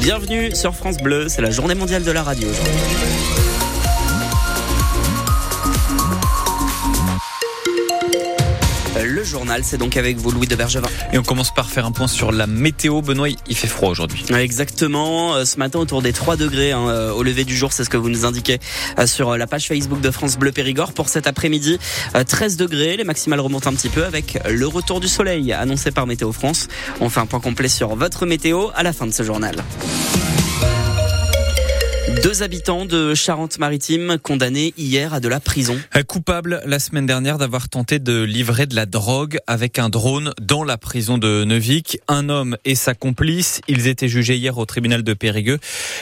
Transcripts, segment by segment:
Bienvenue sur France Bleu, c'est la journée mondiale de la radio. Le journal, c'est donc avec vous, Louis de Bergevin. Et on commence par faire un point sur la météo. Benoît, il fait froid aujourd'hui. Exactement. Euh, ce matin, autour des 3 degrés hein, euh, au lever du jour, c'est ce que vous nous indiquez euh, sur la page Facebook de France Bleu Périgord. Pour cet après-midi, 13 degrés. Les maximales remontent un petit peu avec le retour du soleil annoncé par Météo France. On fait un point complet sur votre météo à la fin de ce journal. Deux habitants de Charente-Maritime condamnés hier à de la prison. Coupable la semaine dernière d'avoir tenté de livrer de la drogue avec un drone dans la prison de Neuvik. Un homme et sa complice, ils étaient jugés hier au tribunal de Périgueux.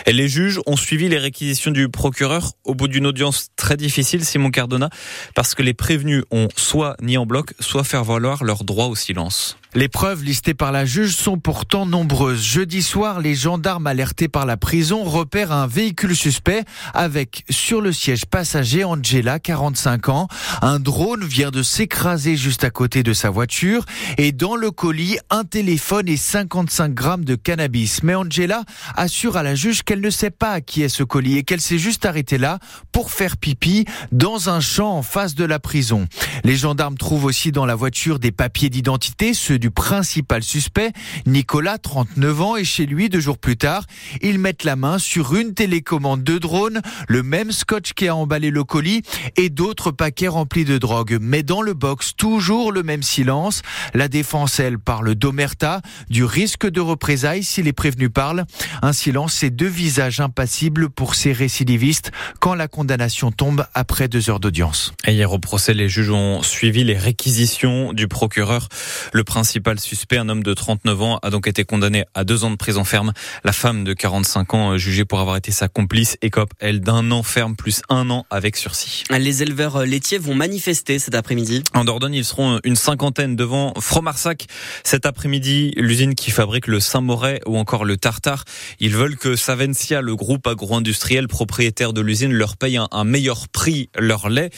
Et les juges ont suivi les réquisitions du procureur au bout d'une audience très difficile, Simon Cardona, parce que les prévenus ont soit nié en bloc, soit faire valoir leur droit au silence. Les preuves listées par la juge sont pourtant nombreuses. Jeudi soir, les gendarmes alertés par la prison repèrent un véhicule suspect avec sur le siège passager Angela, 45 ans. Un drone vient de s'écraser juste à côté de sa voiture et dans le colis, un téléphone et 55 grammes de cannabis. Mais Angela assure à la juge qu'elle ne sait pas qui est ce colis et qu'elle s'est juste arrêtée là pour faire pipi dans un champ en face de la prison. Les gendarmes trouvent aussi dans la voiture des papiers d'identité, du principal suspect, Nicolas, 39 ans, et chez lui, deux jours plus tard, ils mettent la main sur une télécommande de drone, le même scotch qui a emballé le colis et d'autres paquets remplis de drogue. Mais dans le box, toujours le même silence. La défense, elle, parle d'omerta, du risque de représailles si les prévenus parlent. Un silence et deux visages impassibles pour ces récidivistes quand la condamnation tombe après deux heures d'audience. Hier au procès, les juges ont suivi les réquisitions du procureur. Le principe principal suspect, un homme de 39 ans, a donc été condamné à deux ans de prison ferme. La femme de 45 ans, euh, jugée pour avoir été sa complice, écope, elle, d'un an ferme plus un an avec sursis. Les éleveurs euh, laitiers vont manifester cet après-midi. En Dordogne, ils seront une cinquantaine devant Fromarsac. Cet après-midi, l'usine qui fabrique le Saint-Moret ou encore le Tartare. Ils veulent que Savencia, le groupe agro-industriel propriétaire de l'usine, leur paye un, un meilleur prix leur lait.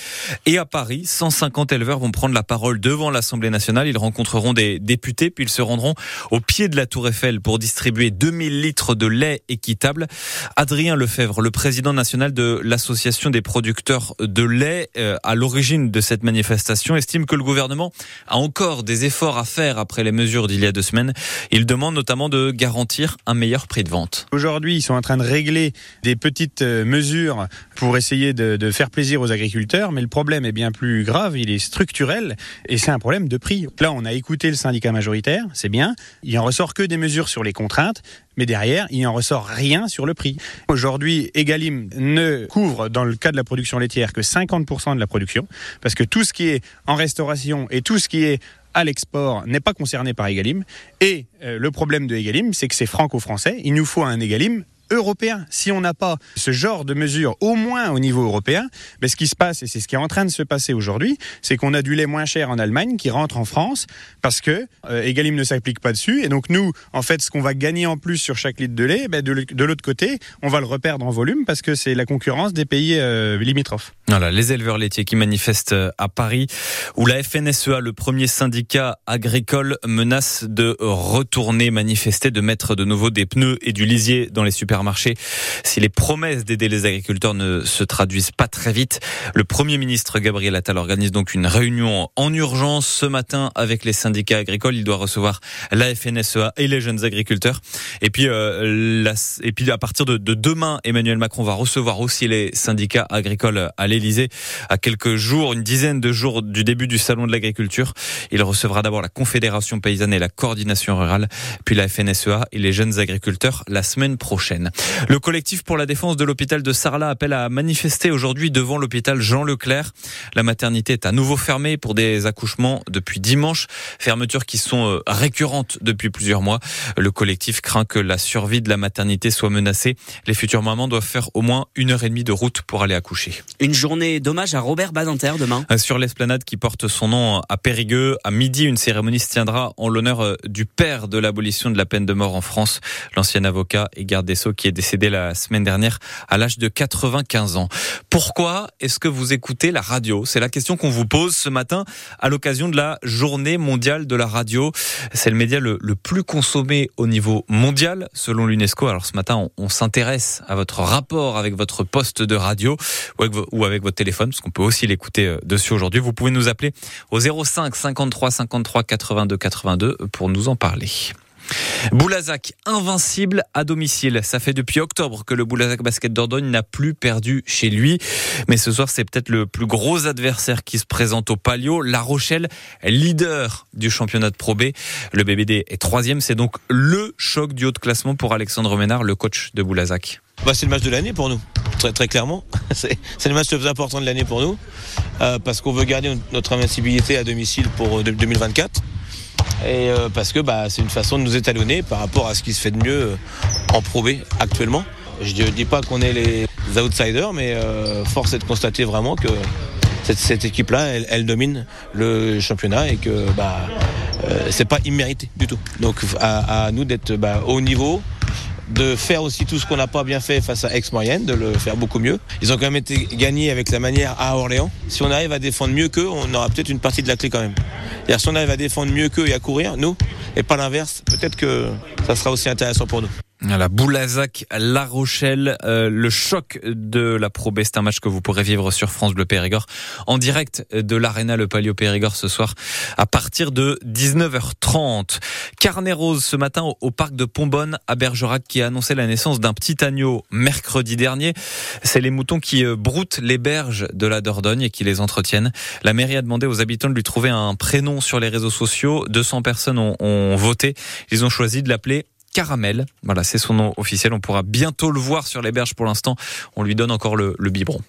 Et à Paris, 150 éleveurs vont prendre la parole devant l'Assemblée nationale. Ils rencontreront des députés, puis ils se rendront au pied de la Tour Eiffel pour distribuer 2000 litres de lait équitable. Adrien Lefebvre, le président national de l'Association des producteurs de lait, euh, à l'origine de cette manifestation, estime que le gouvernement a encore des efforts à faire après les mesures d'il y a deux semaines. Il demande notamment de garantir un meilleur prix de vente. Aujourd'hui, ils sont en train de régler des petites euh, mesures pour essayer de, de faire plaisir aux agriculteurs, mais le problème est bien plus grave, il est structurel et c'est un problème de prix. Là, on a écouté le syndicat majoritaire, c'est bien. Il en ressort que des mesures sur les contraintes, mais derrière, il n'en ressort rien sur le prix. Aujourd'hui, Egalim ne couvre, dans le cas de la production laitière, que 50% de la production, parce que tout ce qui est en restauration et tout ce qui est à l'export n'est pas concerné par Egalim. Et euh, le problème de Egalim, c'est que c'est franco-français. Il nous faut un Egalim européen. Si on n'a pas ce genre de mesures, au moins au niveau européen, mais ce qui se passe, et c'est ce qui est en train de se passer aujourd'hui, c'est qu'on a du lait moins cher en Allemagne qui rentre en France parce que euh, Egalim ne s'applique pas dessus. Et donc nous, en fait, ce qu'on va gagner en plus sur chaque litre de lait, ben, de, l'autre côté, on va le reperdre en volume parce que c'est la concurrence des pays euh, limitrophes. Voilà, les éleveurs laitiers qui manifestent euh, à Paris, où la FNSEA, le premier syndicat agricole, menace de retourner manifester, de mettre de nouveau des pneus et du lisier dans les supermarchés marché si les promesses d'aider les agriculteurs ne se traduisent pas très vite. Le Premier ministre Gabriel Attal organise donc une réunion en urgence ce matin avec les syndicats agricoles. Il doit recevoir la FNSEA et les jeunes agriculteurs. Et puis, euh, la, et puis à partir de, de, demain, Emmanuel Macron va recevoir aussi les syndicats agricoles à l'Elysée à quelques jours, une dizaine de jours du début du salon de l'agriculture. Il recevra d'abord la Confédération paysanne et la coordination rurale, puis la FNSEA et les jeunes agriculteurs la semaine prochaine. Le collectif pour la défense de l'hôpital de Sarlat appelle à manifester aujourd'hui devant l'hôpital Jean Leclerc. La maternité est à nouveau fermée pour des accouchements depuis dimanche, fermetures qui sont euh, récurrentes depuis plusieurs mois. Le collectif craint que la survie de la maternité soit menacée. Les futures mamans doivent faire au moins une heure et demie de route pour aller accoucher. Une journée d'hommage à Robert Badinter demain. Euh, sur l'esplanade qui porte son nom à Périgueux, à midi, une cérémonie se tiendra en l'honneur euh, du père de l'abolition de la peine de mort en France, l'ancien avocat et garde des Sceaux Qui est décédé la semaine dernière à l'âge de 95 ans. Pourquoi est-ce que vous écoutez la radio? C'est la question qu'on vous pose ce matin à l'occasion de la journée mondiale de la radio. C'est le média le, plus consommé au niveau mondial selon l'UNESCO. Alors ce matin, on, s'intéresse à votre rapport avec votre poste de radio ou avec, ou avec votre téléphone, parce qu'on peut aussi l'écouter euh, dessus aujourd'hui. Vous pouvez nous appeler au 05 53 53 82 82 pour nous en parler. Boulazac, invincible à domicile. Ça fait depuis octobre que le Boulazac Basket Dordogne n'a plus perdu chez lui. Mais ce soir, c'est peut-être le plus gros adversaire qui se présente au Palio. La Rochelle, leader du championnat de Pro B. Le BBD est troisième. C'est donc le choc du haut de classement pour Alexandre Ménard, le coach de Boulazac. Bah, c'est le match de l'année pour nous, très, clairement. C'est le match le plus important de l'année pour nous, euh, parce qu'on veut garder notre invincibilité à domicile pour 2024. Euh, et euh, parce que bah, c'est une façon de nous étalonner par rapport à ce qui se fait de mieux euh, en Pro actuellement. Je ne dis pas qu'on est les outsiders, mais euh, force est de constater vraiment que cette, équipe-là, elle, domine le championnat et que bah, c'est pas immérité du tout. Donc à, nous d'être bah, au niveau, de faire aussi tout ce qu'on n'a pas bien fait face à Aix-Moyenne, de le faire beaucoup mieux. Ils ont quand même été gagnés avec la manière à Orléans. Si on arrive à défendre mieux qu'eux, on aura peut-être une partie de la clé quand même. Et si on arrive à défendre mieux qu'eux et à courir, nous, et pas l'inverse, peut-être que ça sera aussi intéressant pour nous. La Boulazac, La Rochelle, euh, le choc de la Pro B, c'est un match que vous pourrez vivre sur France Bleu Périgord en direct de l'Arena Le Palio Périgord ce soir à partir de 19h30. Carnet rose ce matin au, parc de Pombonne à Bergerac qui a annoncé la naissance d'un petit agneau mercredi dernier. C'est les moutons qui euh, broutent les berges de la Dordogne et qui les entretiennent. La mairie a demandé aux habitants de lui trouver un prénom sur les réseaux sociaux. 200 personnes ont, ont voté. Ils ont choisi de l'appeler Caramel. Voilà, c'est son nom officiel. On pourra bientôt le voir sur les berges pour l'instant. On lui donne encore le, biberon.